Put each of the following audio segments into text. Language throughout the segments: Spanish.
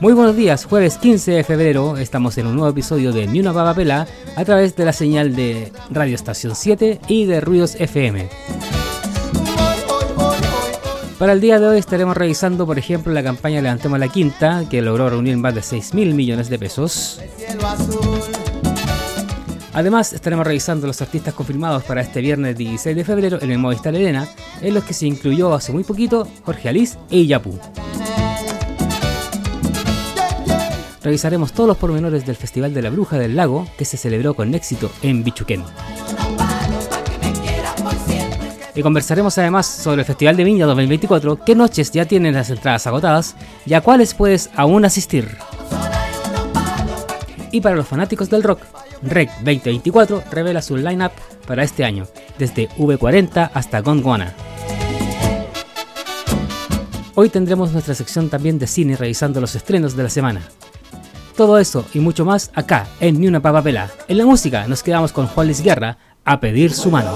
Muy buenos días, jueves 15 de febrero estamos en un nuevo episodio de Ni una pelá a través de la señal de Radio Estación 7 y de Ruidos FM. Para el día de hoy estaremos revisando, por ejemplo, la campaña Levantemos la Quinta, que logró reunir más de 6 mil millones de pesos. Además, estaremos revisando los artistas confirmados para este viernes 16 de febrero en el Movistar Arena, en los que se incluyó hace muy poquito Jorge Alice e Iyapu. Revisaremos todos los pormenores del Festival de la Bruja del Lago, que se celebró con éxito en Bichuquén. Y conversaremos además sobre el Festival de Viña 2024, qué noches ya tienen las entradas agotadas y a cuáles puedes aún asistir. Y para los fanáticos del rock, Rec 2024 revela su lineup para este año, desde V40 hasta Gondwana. Hoy tendremos nuestra sección también de cine revisando los estrenos de la semana. Todo eso y mucho más acá en Ni una Papapela. En la música nos quedamos con Juan Luis Guerra a pedir su mano.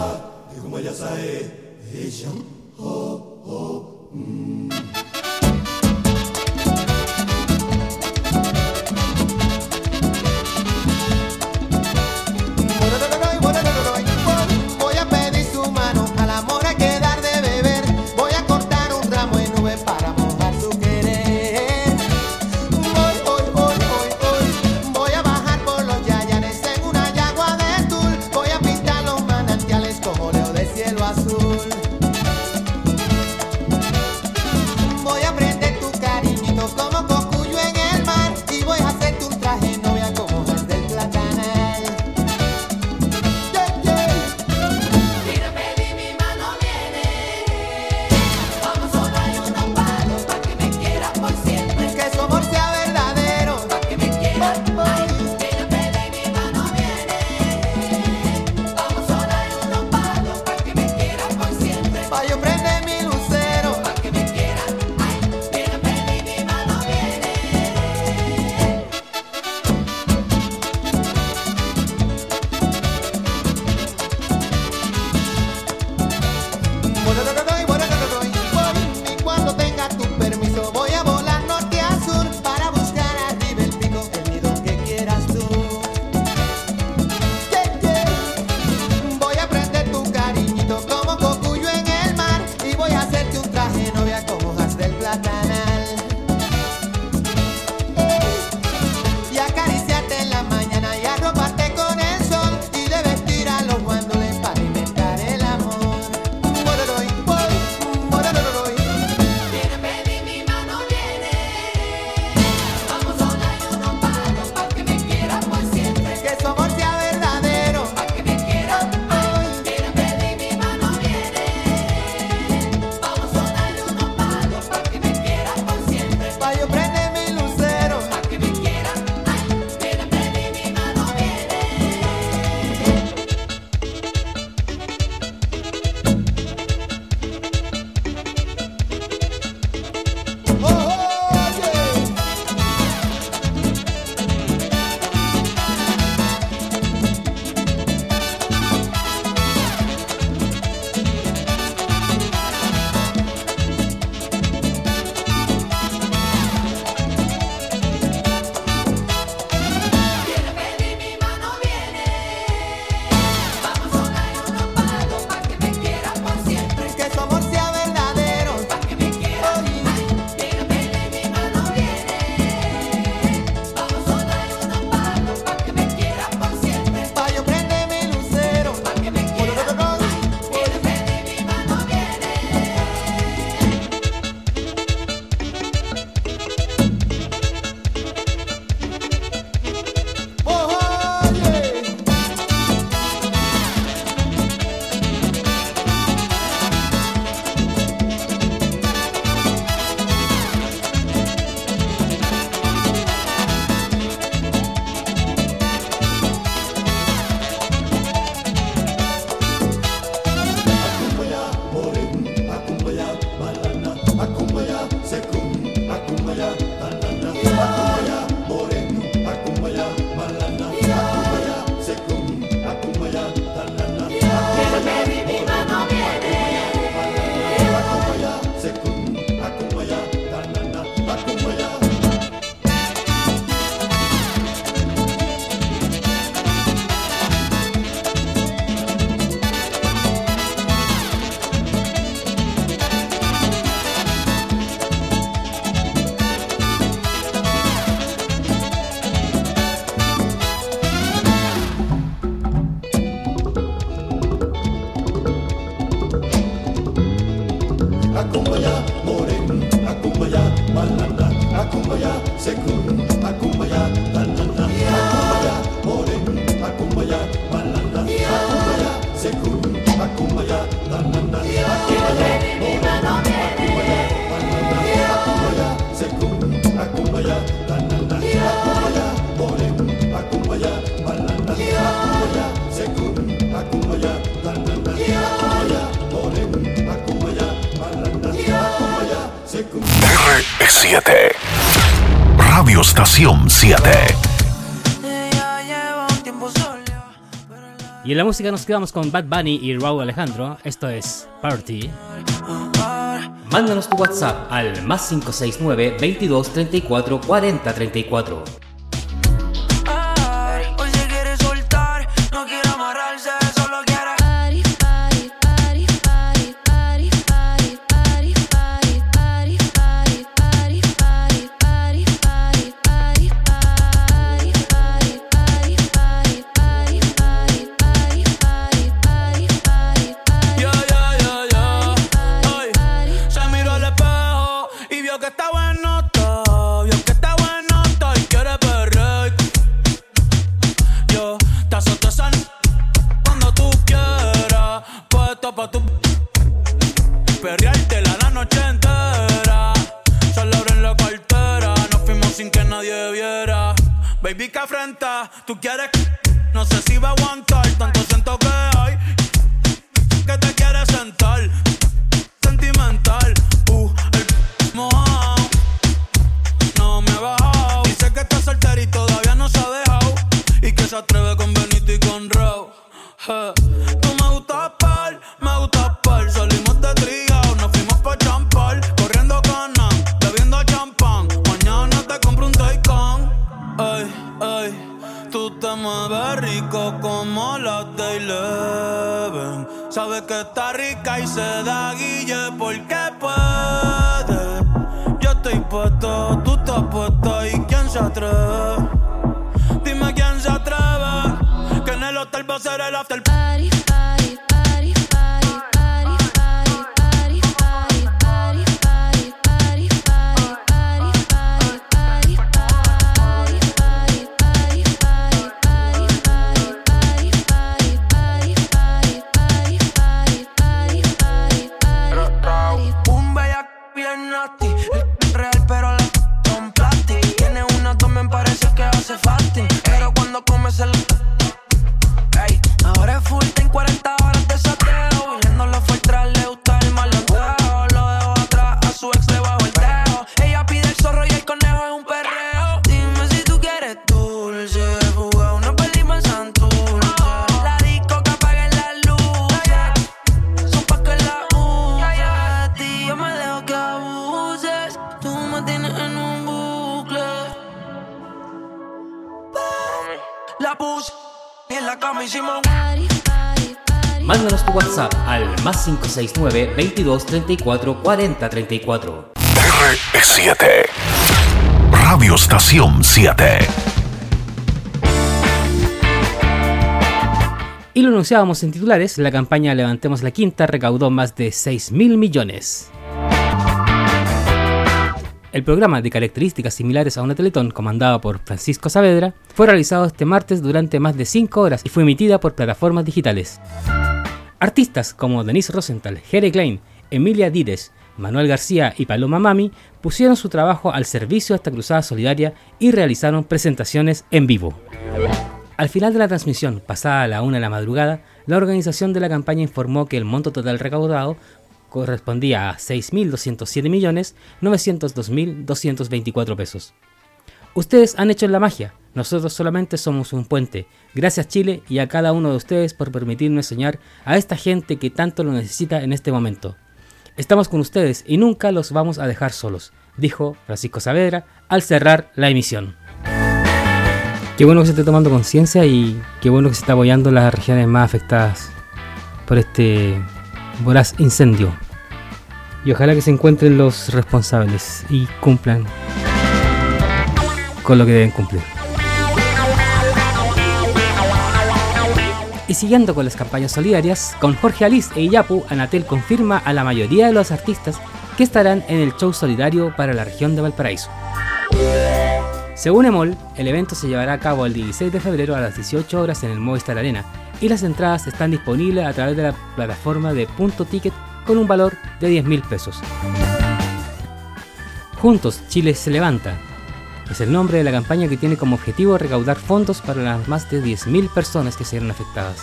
Y en la música nos quedamos con Bad Bunny y Raúl Alejandro. Esto es Party. Mándanos tu WhatsApp al más 569 22 34 40 34. 669 22 34 40 34. R7 Radio Estación 7 Y lo anunciábamos en titulares, la campaña Levantemos la Quinta recaudó más de 6 mil millones. El programa de características similares a una Teletón comandada por Francisco Saavedra fue realizado este martes durante más de 5 horas y fue emitida por plataformas digitales. Artistas como Denise Rosenthal, Jere Klein, Emilia Dides, Manuel García y Paloma Mami pusieron su trabajo al servicio de esta cruzada solidaria y realizaron presentaciones en vivo. Al final de la transmisión, pasada a la una de la madrugada, la organización de la campaña informó que el monto total recaudado correspondía a 6.207.902.224 pesos. Ustedes han hecho la magia, nosotros solamente somos un puente. Gracias Chile y a cada uno de ustedes por permitirme soñar a esta gente que tanto lo necesita en este momento. Estamos con ustedes y nunca los vamos a dejar solos, dijo Francisco Saavedra al cerrar la emisión. Qué bueno que se esté tomando conciencia y qué bueno que se está apoyando las regiones más afectadas por este voraz incendio. Y ojalá que se encuentren los responsables y cumplan con lo que deben cumplir. Y siguiendo con las campañas solidarias, con Jorge Alice e Iyapu, Anatel confirma a la mayoría de los artistas que estarán en el show solidario para la región de Valparaíso. Según EMOL, el evento se llevará a cabo el 16 de febrero a las 18 horas en el Movistar Arena y las entradas están disponibles a través de la plataforma de Punto Ticket con un valor de 10 mil pesos. Juntos, Chile se levanta. Es el nombre de la campaña que tiene como objetivo recaudar fondos para las más de 10.000 personas que serán afectadas.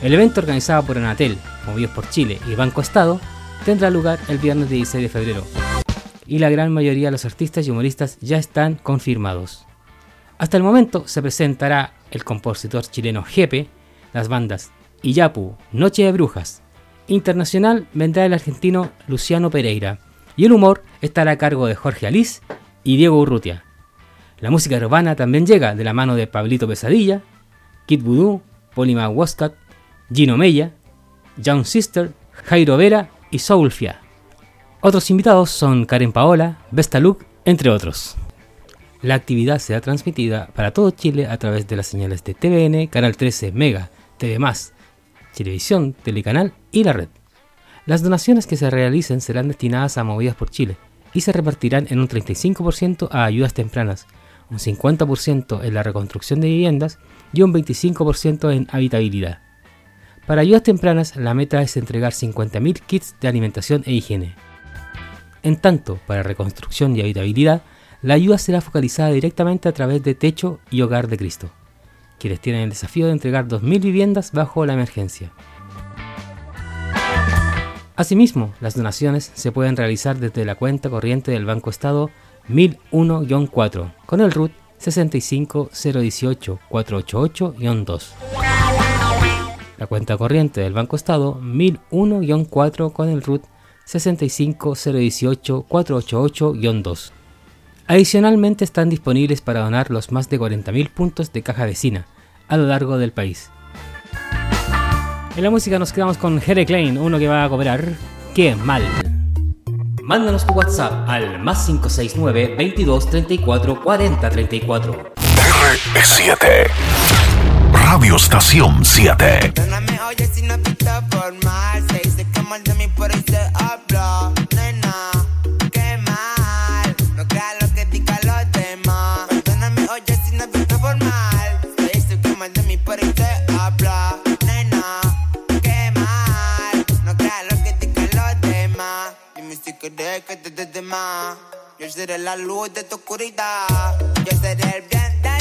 El evento organizado por Anatel, Movidos por Chile y Banco Estado tendrá lugar el viernes 16 de febrero y la gran mayoría de los artistas y humoristas ya están confirmados. Hasta el momento se presentará el compositor chileno Jepe, las bandas Iyapu, Noche de Brujas. Internacional vendrá el argentino Luciano Pereira y el humor estará a cargo de Jorge Alice y Diego Urrutia. La música urbana también llega de la mano de Pablito Pesadilla, Kid Voodoo, Polima Wascat, Gino Mella, Young Sister, Jairo Vera y Soulfia. Otros invitados son Karen Paola, Vesta Luke, entre otros. La actividad será transmitida para todo Chile a través de las señales de TVN, Canal 13, Mega, TV+, Televisión, Telecanal y la red. Las donaciones que se realicen serán destinadas a Movidas por Chile y se repartirán en un 35% a ayudas tempranas, un 50% en la reconstrucción de viviendas y un 25% en habitabilidad. Para ayudas tempranas, la meta es entregar 50.000 kits de alimentación e higiene. En tanto, para reconstrucción y habitabilidad, la ayuda será focalizada directamente a través de Techo y Hogar de Cristo, quienes tienen el desafío de entregar 2.000 viviendas bajo la emergencia. Asimismo, las donaciones se pueden realizar desde la cuenta corriente del Banco Estado 1001-4 con el RUT 65018-488-2. La cuenta corriente del Banco Estado 1001-4 con el RUT 65018-488-2. Adicionalmente están disponibles para donar los más de 40.000 puntos de caja vecina a lo largo del país. En la música nos quedamos con Jere Klein, uno que va a cobrar ¡Qué mal! Mándanos tu WhatsApp al más 569 22 34 40 34. R7 Radio Estación 7 que te des. Yo seré la luz de tu oscuridad. Yo seré el bien de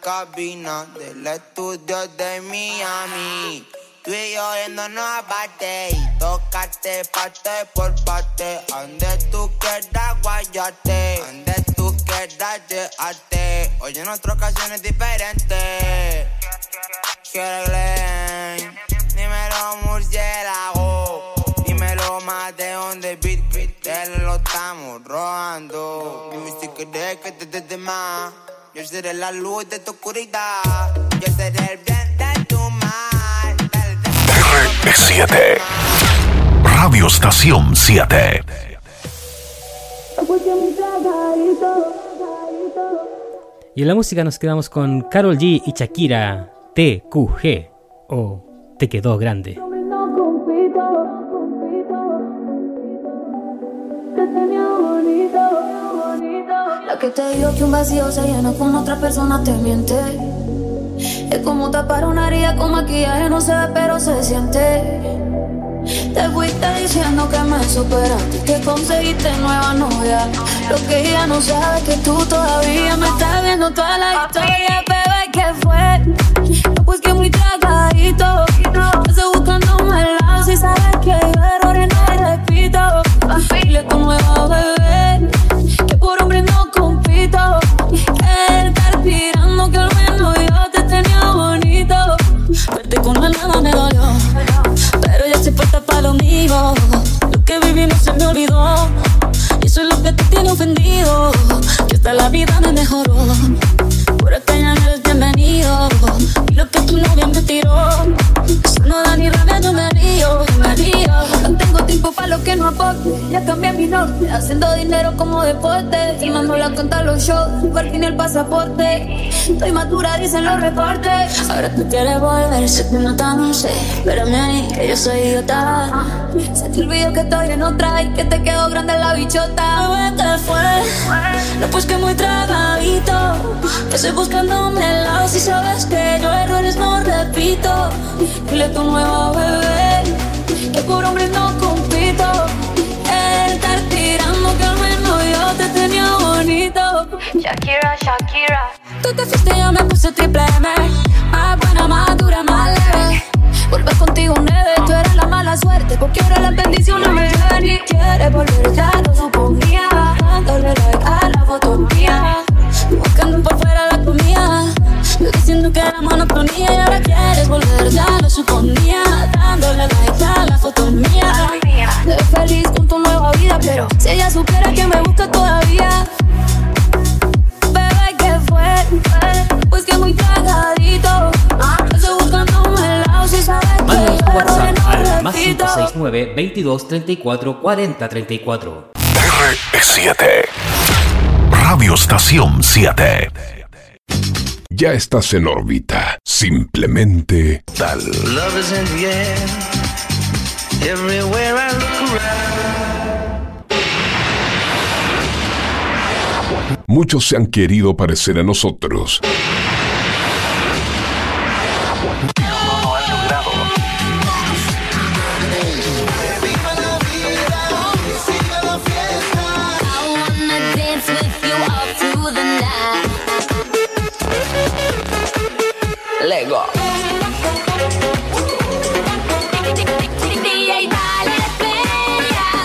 cabina del estudio de Miami. Tú y yo yéndonos aparte y tocarte parte por parte. Donde tú quieras guayarte, donde tú quieras llevarte. Hoy en otra ocasión es diferente. Quiero dímelo murciélago. Dímelo más de donde beat, beat, lo estamos robando. Dime si quieres que te dé más. Yo seré la luz de tu oscuridad. Yo seré el bien de tu mal. R7 Radio Estación 7 Y en la música nos quedamos con Carol G y Shakira TQG o Te quedó grande. La que te dijo que un vacío se llena con otra persona te miente. Es como tapar una herida con maquillaje, no se ve, pero se siente. Te fuiste diciendo que me superaste, que conseguiste nueva novia. Lo que ella no sabe es que tú todavía me estás viendo toda la historia, bebé, ¿qué fue? Y eso es lo que te tiene ofendido. Que hasta la vida me mejoró. Por esta ya no eres bienvenido. Y lo que tu novia me tiró. Eso no da ni rabia, yo me río, me río. No tiempo para lo que no aporte, ya cambié mi norte, haciendo dinero como deporte, filmando la cuenta los shows, por fin el pasaporte. Estoy madura, dicen los reportes. Ahora tú quieres volver, sé que no tan sé, espérame ahí, que yo soy idiota. Se te olvidó que estoy en otra y que te quedó grande la bichota. Bebé, ¿qué fue? No, pues que muy tragadito. Que estoy buscando lado si sabes que yo errores no repito. Dile tu nuevo bebé que por hombres no compito. Estar tirando que al menos yo te tenía bonito. Shakira, Shakira. Tú te fuiste yo me puse triple M. Más buena, más dura, más leve. Volver contigo nueve, tú eras la mala suerte Porque ahora las bendiciones me ven y quieres volver, ya lo suponía 22 34 40 34. R7. Radio Estación 7. Ya estás en órbita. Simplemente tal. Love is. Everywhere I look around. Muchos se han querido parecer a nosotros.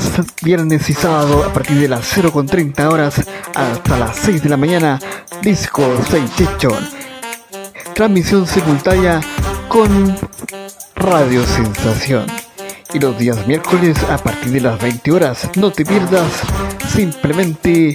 viernes y sábado, a partir de las 0.30 horas hasta las 6 de la mañana, Disco Sensation. Transmisión simultánea con Radio Sensación. Y los días miércoles a partir de las 20 horas, no te pierdas simplemente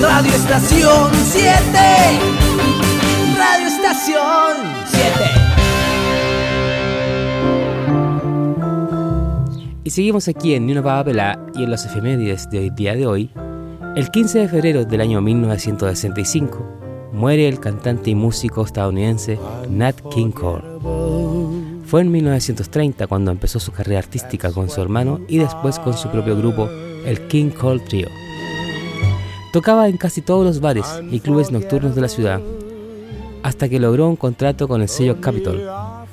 Radio Estación 7. Radio Estación 7. Y seguimos aquí en Ni una pava y en los efemérides de hoy día de hoy. El 15 de febrero del año 1965 muere el cantante y músico estadounidense Nat King Cole. Fue en 1930 cuando empezó su carrera artística con su hermano y después con su propio grupo, el King Cole Trio. Tocaba en casi todos los bares y clubes nocturnos de la ciudad, hasta que logró un contrato con el sello Capitol,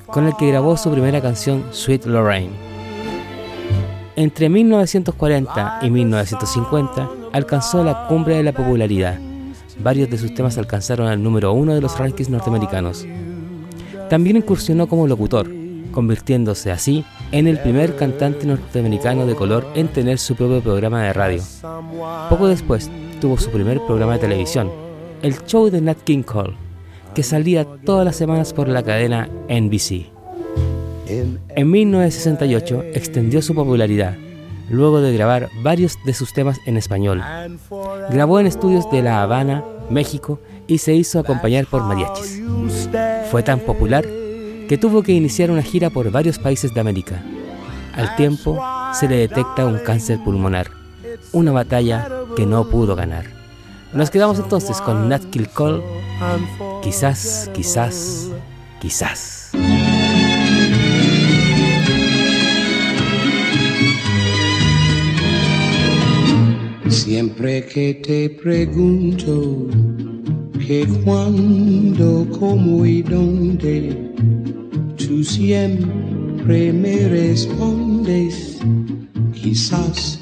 con el que grabó su primera canción Sweet Lorraine. Entre 1940 y 1950 alcanzó la cumbre de la popularidad. Varios de sus temas alcanzaron al número uno de los rankings norteamericanos. También incursionó como locutor, convirtiéndose así en el primer cantante norteamericano de color en tener su propio programa de radio. Poco después tuvo su primer programa de televisión, el show de Nat King Cole, que salía todas las semanas por la cadena NBC. En 1968 extendió su popularidad, luego de grabar varios de sus temas en español. Grabó en estudios de La Habana, México, y se hizo acompañar por mariachis. Fue tan popular que tuvo que iniciar una gira por varios países de América. Al tiempo, se le detecta un cáncer pulmonar, una batalla que no pudo ganar. Nos quedamos entonces con Nat King Cole, quizás, quizás, quizás. Siempre que te pregunto que cuándo, cómo y dónde, tú siempre me respondes, quizás,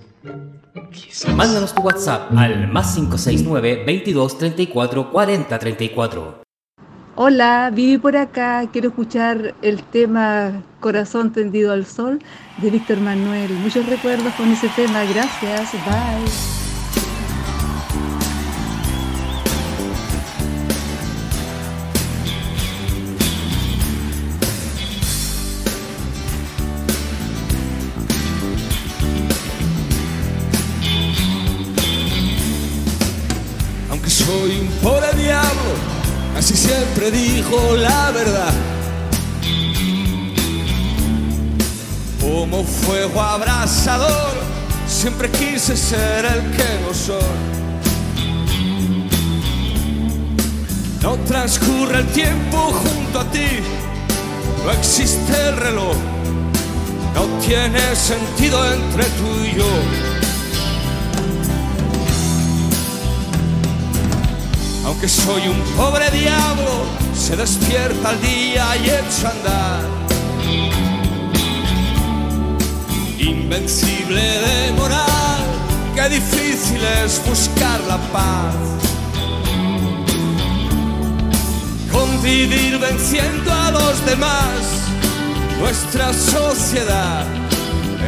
Mándanos tu WhatsApp al más 569 22 34 40 34. Hola, viví por acá. Quiero escuchar el tema Corazón tendido al sol de Víctor Manuel. Muchos recuerdos con ese tema. Gracias. Bye. Así siempre dijo la verdad. Como fuego abrasador, siempre quise ser el que no soy. No transcurre el tiempo junto a ti, no existe el reloj, no tiene sentido entre tú y yo. Aunque soy un pobre diablo, se despierta al día y echa a andar. Invencible de moral, qué difícil es buscar la paz. Convivir venciendo a los demás, nuestra sociedad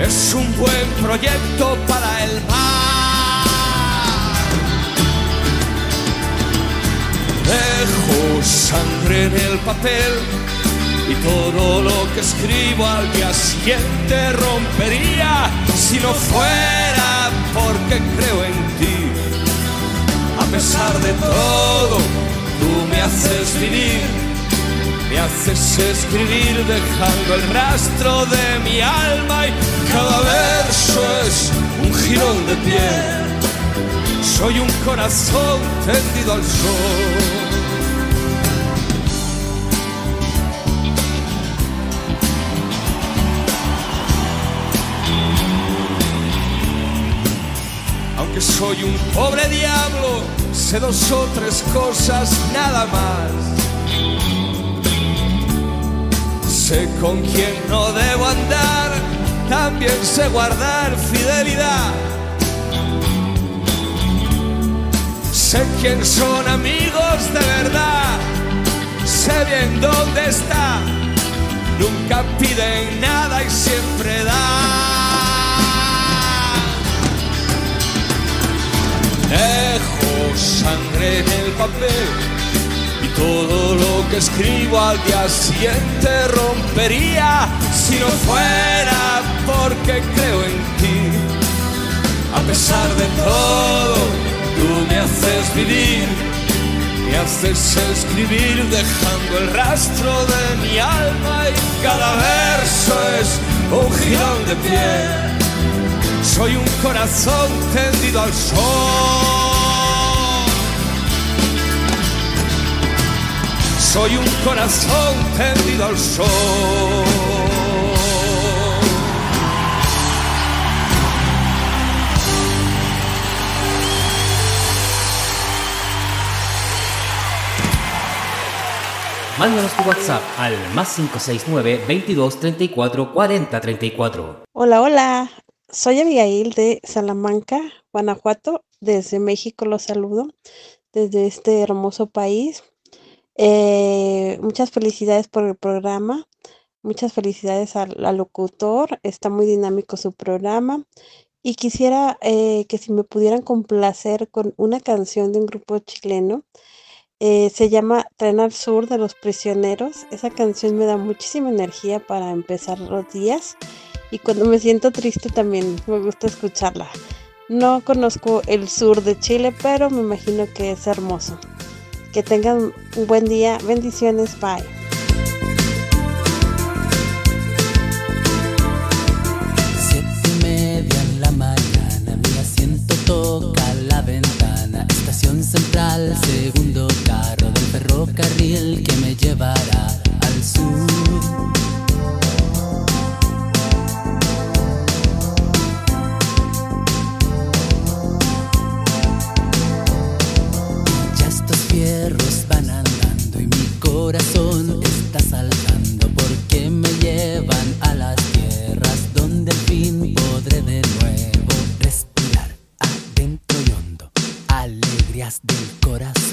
es un buen proyecto para el mar. Dejo sangre en el papel y todo lo que escribo al día siguiente rompería si no fuera porque creo en ti. A pesar de todo, tú me haces vivir Me haces escribir dejando el rastro de mi alma y cada verso es un jirón de piel. Soy un corazón tendido al sol. Aunque soy un pobre diablo, sé dos o tres cosas nada más. Sé con quién no debo andar, también sé guardar fidelidad. Sé quién son amigos de verdad, sé bien dónde está. Nunca piden nada y siempre dan. Dejo sangre en el papel y todo lo que escribo al día siguiente rompería si no fuera porque creo en ti. A pesar de todo, tú me haces vivir, me haces escribir dejando el rastro de mi alma y cada verso es un girón de piel. Soy un corazón tendido al sol. Soy un corazón tendido al sol. Mándanos tu WhatsApp al más 569 22 34 40 34. Hola, hola. Soy Abigail de Salamanca, Guanajuato. Desde México los saludo, desde este hermoso país. Eh, muchas felicidades por el programa. Muchas felicidades al, locutor. Está muy dinámico su programa. Y quisiera eh, que si me pudieran complacer con una canción de un grupo chileno. Eh, se llama Tren al Sur de los Prisioneros. Esa canción me da muchísima energía para empezar los días. Y cuando me siento triste también me gusta escucharla. No conozco el sur de Chile, pero me imagino que es hermoso. Que tengan un buen día. Bendiciones. Bye. Siete y media en la mañana, mi asiento toca la ventana. Estación central, segundo carro del ferrocarril que me llevará al sur. corazón está saltando porque me llevan a las tierras donde al fin podré de nuevo respirar adentro y hondo alegrías del corazón.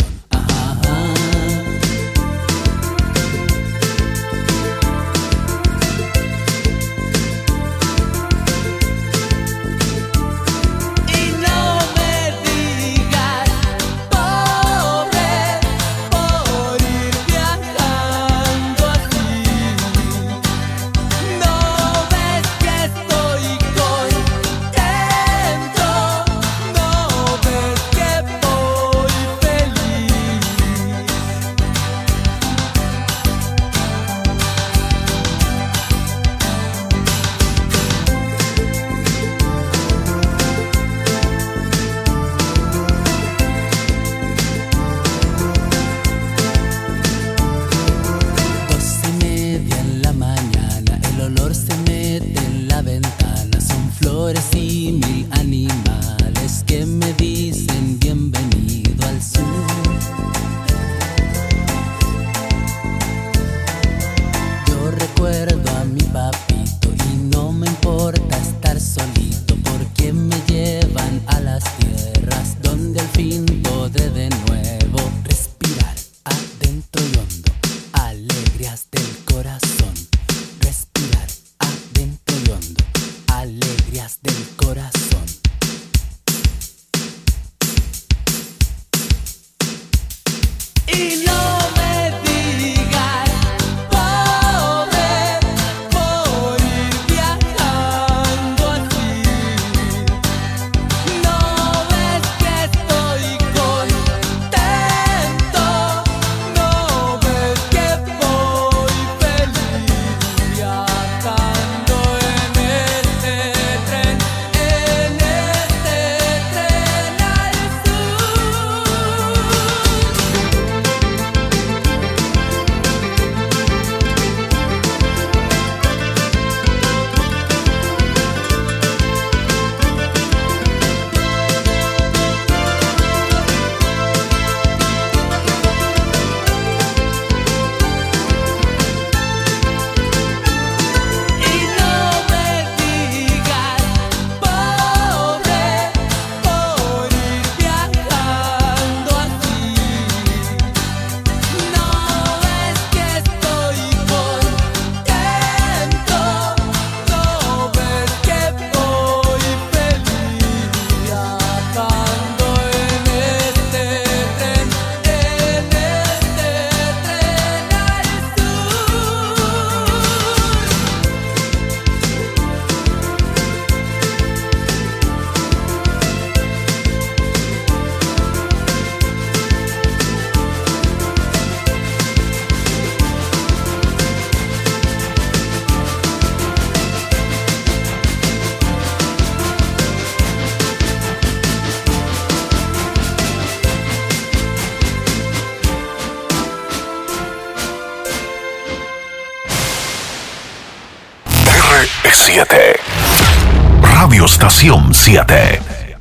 7.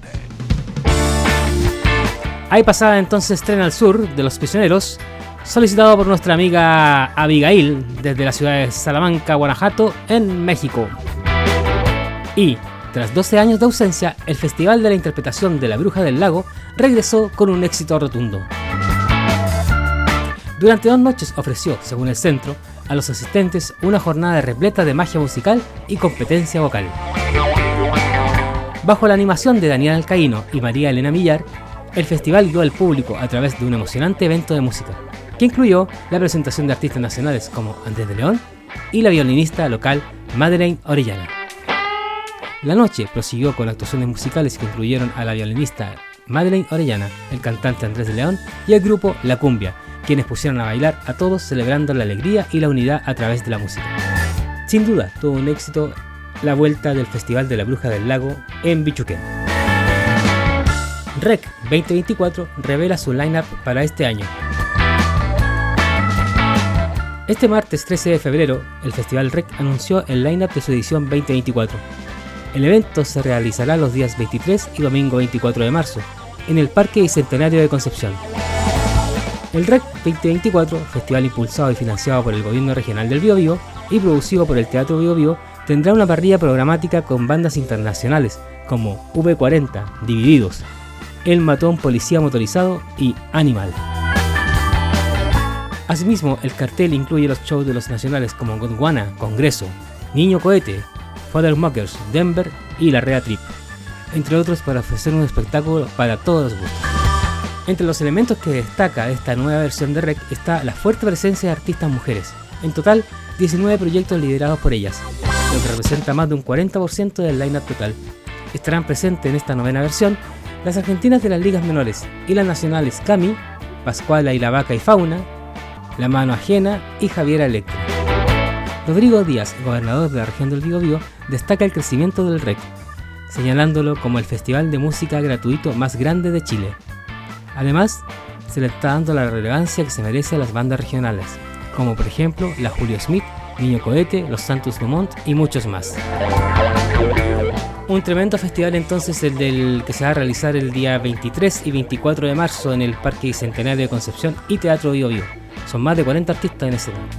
Ahí pasaba entonces Tren al Sur de los Prisioneros, solicitado por nuestra amiga Abigail desde la ciudad de Salamanca, Guanajuato, en México. Y, tras 12 años de ausencia, el Festival de la Interpretación de la Bruja del Lago regresó con un éxito rotundo. Durante dos noches ofreció, según el centro, a los asistentes una jornada repleta de magia musical y competencia vocal. Bajo la animación de Daniel Alcaíno y María Elena Millar, el festival guió al público a través de un emocionante evento de música, que incluyó la presentación de artistas nacionales como Andrés de León y la violinista local Madeleine Orellana. La noche prosiguió con actuaciones musicales que incluyeron a la violinista Madeleine Orellana, el cantante Andrés de León y el grupo La Cumbia, quienes pusieron a bailar a todos celebrando la alegría y la unidad a través de la música. Sin duda, tuvo un éxito la vuelta del Festival de la Bruja del Lago en Bichuquén. REC 2024 revela su lineup para este año. Este martes 13 de febrero, el Festival REC anunció el lineup de su edición 2024. El evento se realizará los días 23 y domingo 24 de marzo, en el Parque Bicentenario de Concepción. El REC 2024, festival impulsado y financiado por el Gobierno Regional del Biobío y producido por el Teatro Biobío, tendrá una parrilla programática con bandas internacionales como V40, Divididos, El Matón Policía Motorizado y Animal. Asimismo, el cartel incluye los shows de los nacionales como Gondwana, Congreso, Niño Cohete, Father Mockers, Denver y La Rea Trip, entre otros para ofrecer un espectáculo para todos los gustos. Entre los elementos que destaca esta nueva versión de REC está la fuerte presencia de artistas mujeres, en total 19 proyectos liderados por ellas, lo que representa más de un 40% del line-up total. Estarán presentes en esta novena versión las argentinas de las ligas menores y las nacionales Cami, Pascuala y la Vaca y Fauna, La Mano Ajena y Javiera Electra. Rodrigo Díaz, gobernador de la región del Biobío, destaca el crecimiento del REC, señalándolo como el festival de música gratuito más grande de Chile. Además, se le está dando la relevancia que se merece a las bandas regionales, como por ejemplo la Julio Smith, Niño Cohete, Los Santos Dumont y muchos más. Un tremendo festival entonces el del que se va a realizar el día 23 y 24 de marzo en el Parque Bicentenario de Concepción y Teatro Bio Bio. Son más de 40 artistas en ese evento.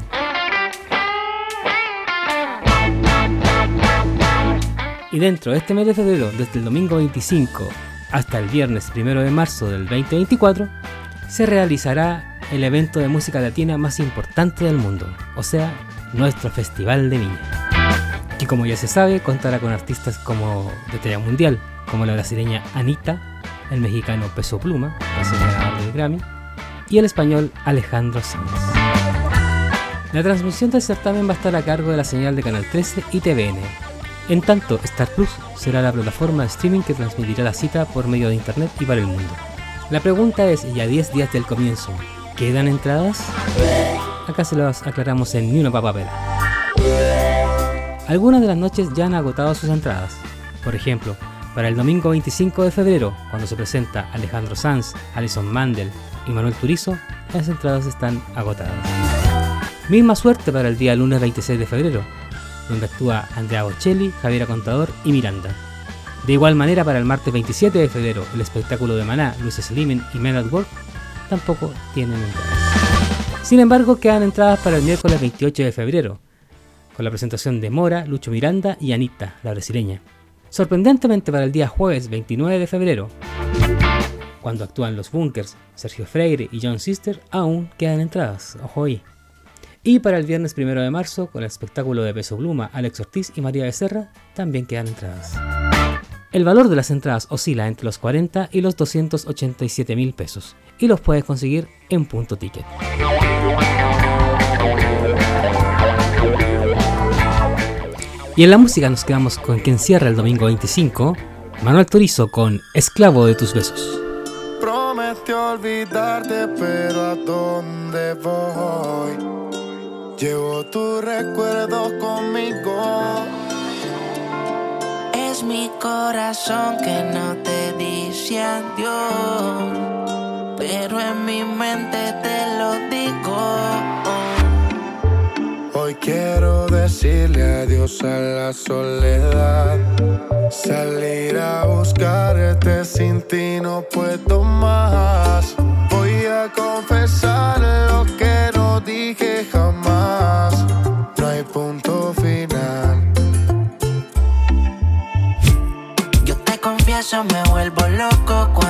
Y dentro de este mes de febrero, desde el domingo 25 hasta el viernes 1 de marzo del 2024, se realizará el evento de música latina más importante del mundo, o sea, nuestro Festival de Viña. Que como ya se sabe, contará con artistas como de talla mundial, como la brasileña Anita, el mexicano Peso Pluma, ganador del Grammy, y el español Alejandro Sanz. La transmisión del certamen va a estar a cargo de la señal de Canal 13 y TVN. En tanto, Star Plus será la plataforma de streaming que transmitirá la cita por medio de internet y para el mundo. La pregunta es, ya 10 días del comienzo, ¿quedan entradas? Acá se las aclaramos en Ni una papapela. Algunas de las noches ya han agotado sus entradas. Por ejemplo, para el domingo 25 de febrero, cuando se presenta Alejandro Sanz, Alison Mandel y Manuel Turizo, las entradas están agotadas. Misma suerte para el día lunes 26 de febrero, donde actúa Andrea Bocelli, Javiera Contador y Miranda. De igual manera para el martes 27 de febrero, el espectáculo de Maná, Luis Slimen y Men at Work tampoco tienen entradas. Sin embargo, quedan entradas para el miércoles 28 de febrero, con la presentación de Mora, Lucho Miranda y Anita, la brasileña. Sorprendentemente para el día jueves 29 de febrero, cuando actúan los Bunkers, Sergio Freire y John Sister, aún quedan entradas, ojo ahí. Y para el viernes 1 de marzo, con el espectáculo de Peso Pluma, Alex Ortiz y María Becerra, también quedan entradas. El valor de las entradas oscila entre los 40 y los 287 mil pesos y los puedes conseguir en punto ticket. Y en la música nos quedamos con quien cierra el domingo 25, Manuel Turizo con Esclavo de tus besos. Prometió olvidarte, pero ¿a dónde voy? Llevo tus recuerdos conmigo. Mi corazón que no te dice adiós, pero en mi mente te lo digo. Hoy quiero decir decirle adiós a la soledad. Salir a buscarte sin ti no puedo más. Voy a confesar lo que no dije jamás. Confieso, me vuelvo loco cuando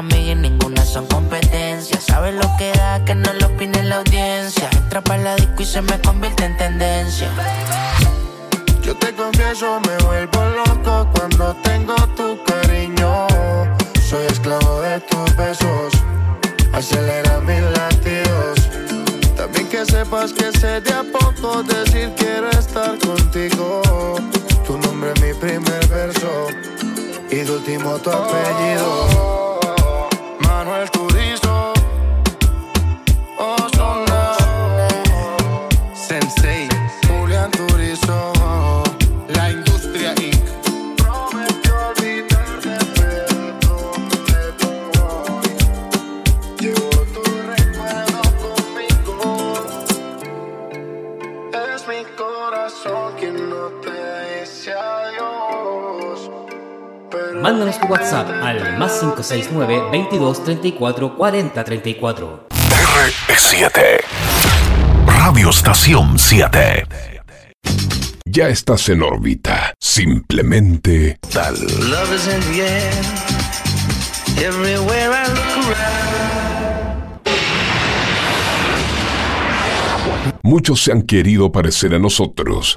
amigas y ninguna son competencia. Sabe lo que da, que no lo opine la audiencia. Entra para la disco y se me convierte en tendencia. Yo te confieso, me vuelvo loco cuando tengo tu cariño. Soy esclavo de tus besos, acelera mis latidos. También que sepas que sé de a poco decir quiero estar contigo. Tu nombre es mi primer verso y de último tu apellido. Manuel Turizo, Mándanos tu WhatsApp al más 569 22 34 40 34. R7. Radio Estación 7. Ya estás en órbita. Simplemente tal. Love is in the air. Everywhere I look around. Muchos se han querido parecer a nosotros.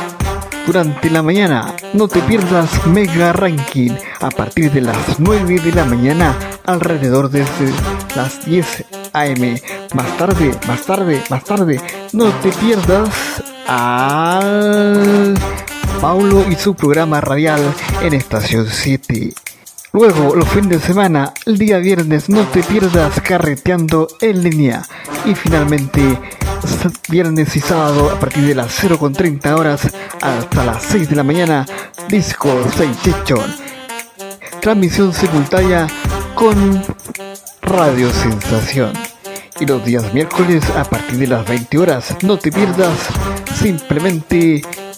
Durante la mañana no te pierdas Mega Ranking a partir de las 9 de la mañana alrededor de las 10 am. Más tarde, más tarde, más tarde, no te pierdas al Paulo y su programa radial en Estación 7. Luego, los fines de semana, el día viernes, no te pierdas carreteando en línea. Y finalmente, viernes y sábado, a partir de las 0.30 horas hasta las 6 de la mañana, Disco Sensation. Transmisión simultánea con Radio Sensación. Y los días miércoles a partir de las 20 horas, no te pierdas simplemente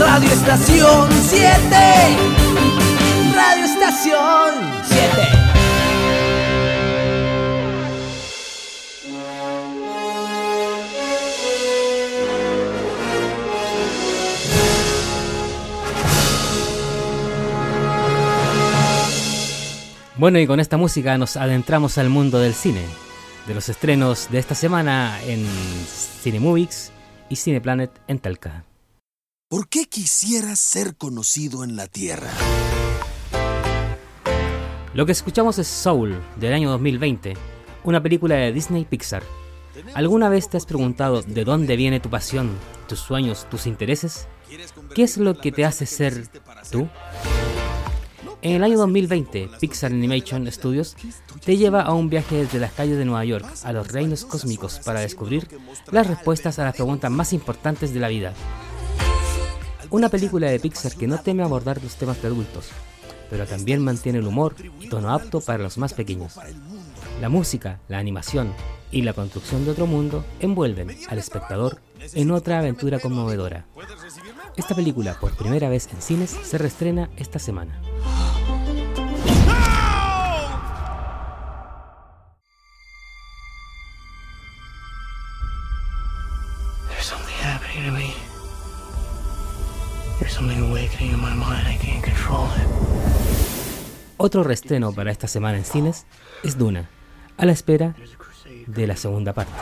Radio Estación 7. Radio Estación 7. Bueno, y con esta música nos adentramos al mundo del cine, de los estrenos de esta semana en Cinemovies y Cineplanet en Talca. ¿Por qué quisieras ser conocido en la Tierra? Lo que escuchamos es Soul, del año 2020, una película de Disney Pixar. ¿Alguna vez te has preguntado de dónde viene tu pasión, tus sueños, tus intereses? ¿Qué es lo que te hace ser tú? En el año 2020, Pixar Animation Studios te lleva a un viaje desde las calles de Nueva York a los reinos cósmicos para descubrir las respuestas a las preguntas más importantes de la vida. Una película de Pixar que no teme abordar los temas de adultos, pero también mantiene el humor y tono apto para los más pequeños. La música, la animación y la construcción de otro mundo envuelven al espectador en otra aventura conmovedora. Esta película, por primera vez en cines, se reestrena esta semana. Otro reestreno para esta semana en cines es Duna, a la espera de la segunda parte.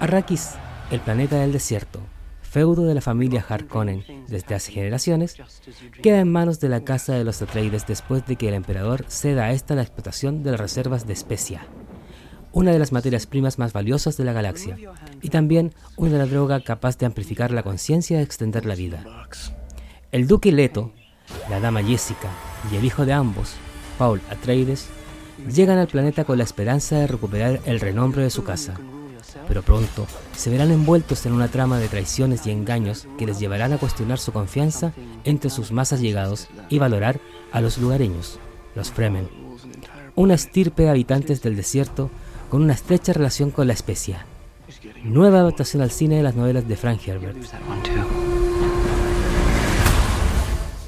Arrakis, el planeta del desierto, feudo de la familia Harkonnen desde hace generaciones, queda en manos de la Casa de los Atreides después de que el emperador ceda a esta la explotación de las reservas de especia, una de las materias primas más valiosas de la galaxia, y también una droga capaz de amplificar la conciencia y extender la vida. El duque Leto, la dama Jessica y el hijo de ambos, Paul Atreides, llegan al planeta con la esperanza de recuperar el renombre de su casa. Pero pronto se verán envueltos en una trama de traiciones y engaños que les llevarán a cuestionar su confianza entre sus más allegados y valorar a los lugareños, los Fremen, una estirpe de habitantes del desierto con una estrecha relación con la especia. Nueva adaptación al cine de las novelas de Frank Herbert.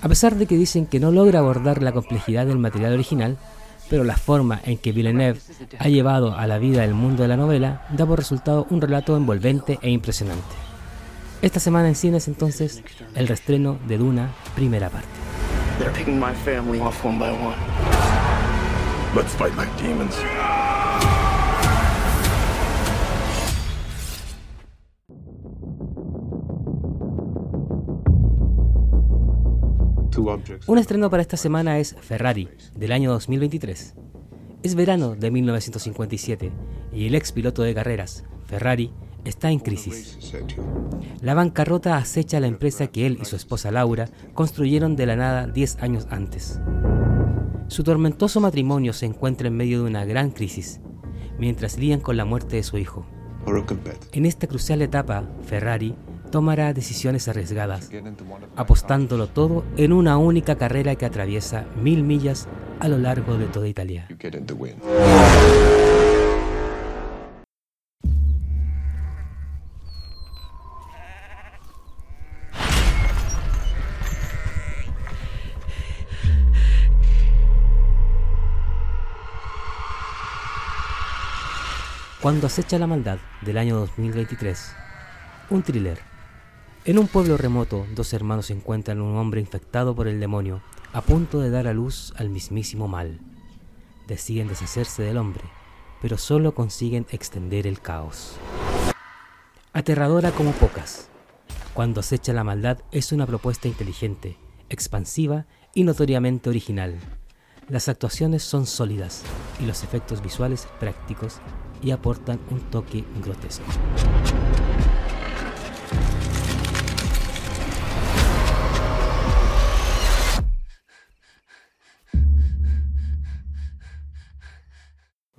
A pesar de que dicen que no logra abordar la complejidad del material original, pero la forma en que Villeneuve ha llevado a la vida el mundo de la novela da por resultado un relato envolvente e impresionante. Esta semana en cines entonces el reestreno de Duna, primera parte. They're picking my family off one by one. Let's fight like demons. Un estreno para esta semana es Ferrari, del año 2023. Es verano de 1957 y el ex piloto de carreras, Ferrari, está en crisis. La bancarrota acecha a la empresa que él y su esposa Laura construyeron de la nada 10 años antes. Su tormentoso matrimonio se encuentra en medio de una gran crisis, mientras lían con la muerte de su hijo. En esta crucial etapa, Ferrari tomará decisiones arriesgadas, apostándolo todo en una única carrera que atraviesa mil millas a lo largo de toda Italia. Cuando acecha la maldad del año 2023, un thriller. En un pueblo remoto, dos hermanos encuentran un hombre infectado por el demonio, a punto de dar a luz al mismísimo mal. Deciden deshacerse del hombre, pero solo consiguen extender el caos. Aterradora como pocas. Cuando acecha la maldad es una propuesta inteligente, expansiva y notoriamente original. Las actuaciones son sólidas y los efectos visuales prácticos y aportan un toque grotesco.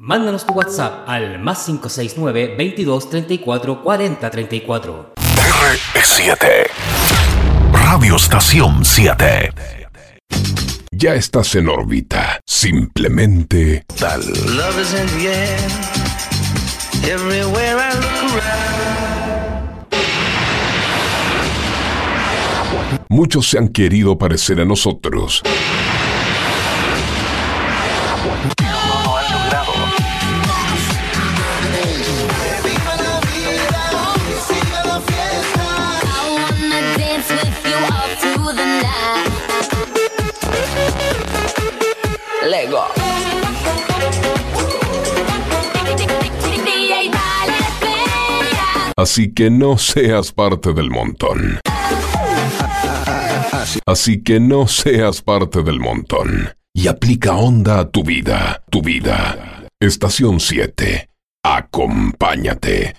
Mándanos tu WhatsApp al más 569 22 34 40 34. R7. Radio Estación 7. Ya estás en órbita. Simplemente tal. Love is in the air. Everywhere I look around. Muchos se han querido parecer a nosotros. Así que no seas parte del montón. Así que no seas parte del montón. Y aplica onda a tu vida, tu vida. Estación 7. Acompáñate.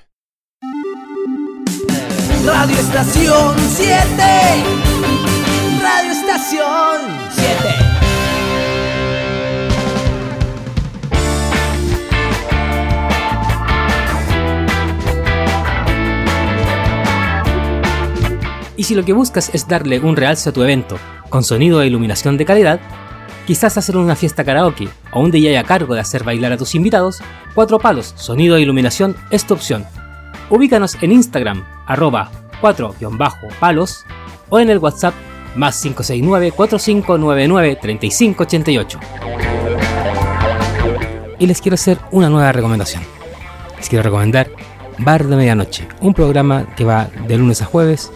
Radio Estación 7. Radio Estación 7. Y si lo que buscas es darle un realce a tu evento, con sonido e iluminación de calidad, quizás hacer una fiesta karaoke o un DJ a cargo de hacer bailar a tus invitados, Cuatro Palos, Sonido e Iluminación es tu opción. Ubícanos en Instagram, arroba 4-palos o en el WhatsApp más 569-4599-3588. Y les quiero hacer una nueva recomendación. Les quiero recomendar Bar de Medianoche, un programa que va de lunes a jueves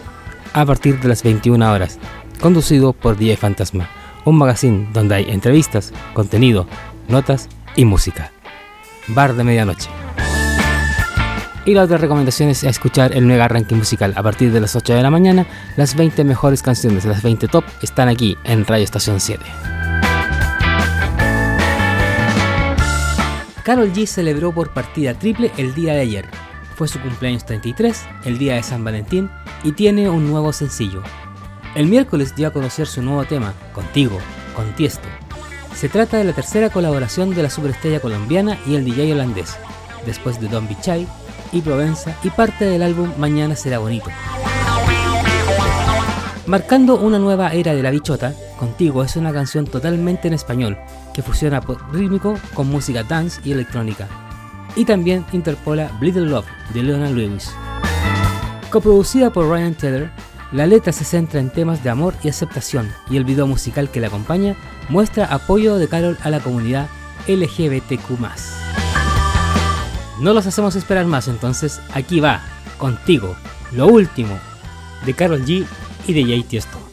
a partir de las 21 horas, conducido por DJ Fantasma, un magazine donde hay entrevistas, contenido, notas y música. Bar de Medianoche. Y la otra recomendación es escuchar el mega ranking musical a partir de las 8 de la mañana. Las 20 mejores canciones, las 20 top, están aquí en Radio Estación 7. Carol G celebró por partida triple el día de ayer. Fue su cumpleaños 33, el día de San Valentín, y tiene un nuevo sencillo. El miércoles dio a conocer su nuevo tema, Contigo, con Tiesto. Se trata de la tercera colaboración de la superestrella colombiana y el DJ holandés, después de Don Bichai y Provenza y parte del álbum Mañana será bonito. Marcando una nueva era de la bichota, Contigo es una canción totalmente en español que fusiona pop rítmico con música dance y electrónica. Y también interpola Little Love de Leona Lewis. Coproducida por Ryan Tedder, la letra se centra en temas de amor y aceptación y el video musical que la acompaña muestra apoyo de Carol a la comunidad LGBTQ+. No los hacemos esperar más, entonces aquí va, contigo, lo último de Carol G y de Jay Tiesto.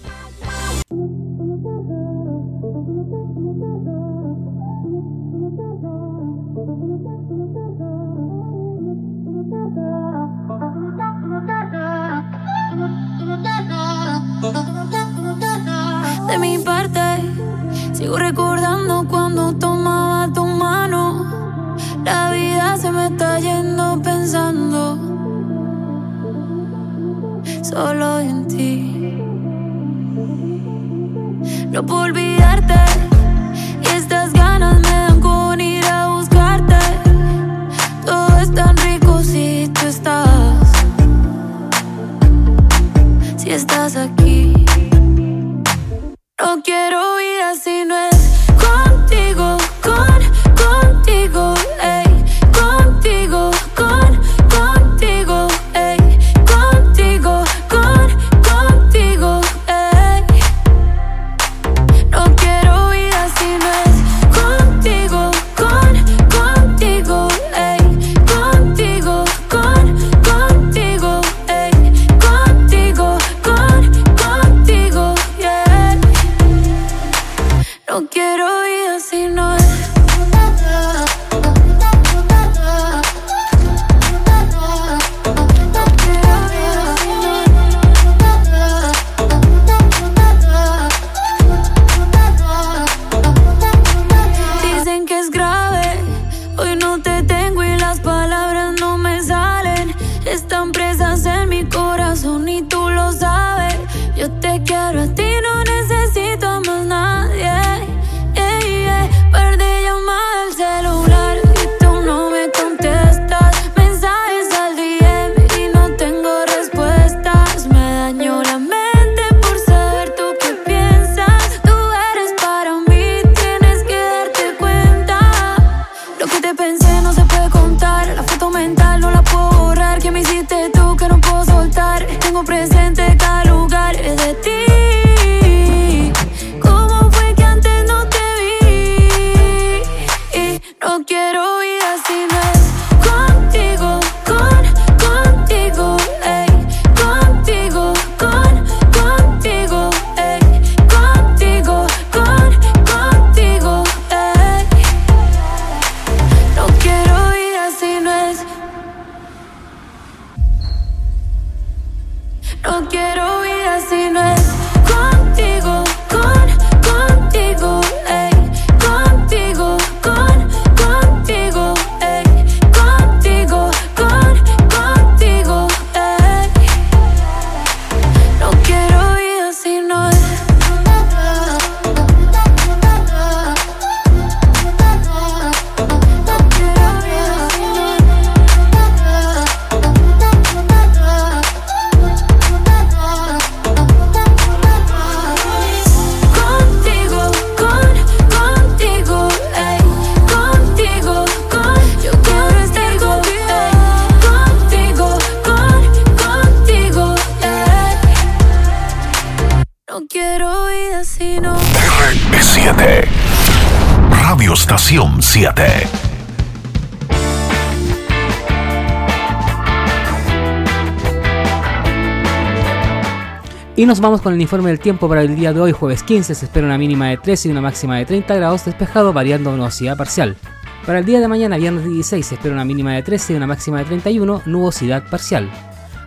Y nos vamos con el informe del tiempo para el día de hoy, jueves 15. Se espera una mínima de 13 y una máxima de 30 grados despejado, variando nubosidad parcial. Para el día de mañana, viernes 16, se espera una mínima de 13 y una máxima de 31, nubosidad parcial.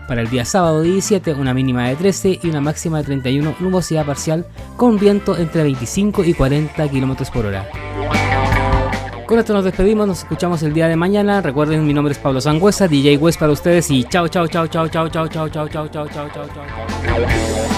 Para el día sábado 17, una mínima de 13 y una máxima de 31, nubosidad parcial, con viento entre 25 y 40 km por hora. Con esto nos despedimos, nos escuchamos el día de mañana. Recuerden, mi nombre es Pablo Sangüesa, DJ West para ustedes y chao, chao, chao, chao, chao, chao, chao, chao, chao, chao, chao, chao, chao.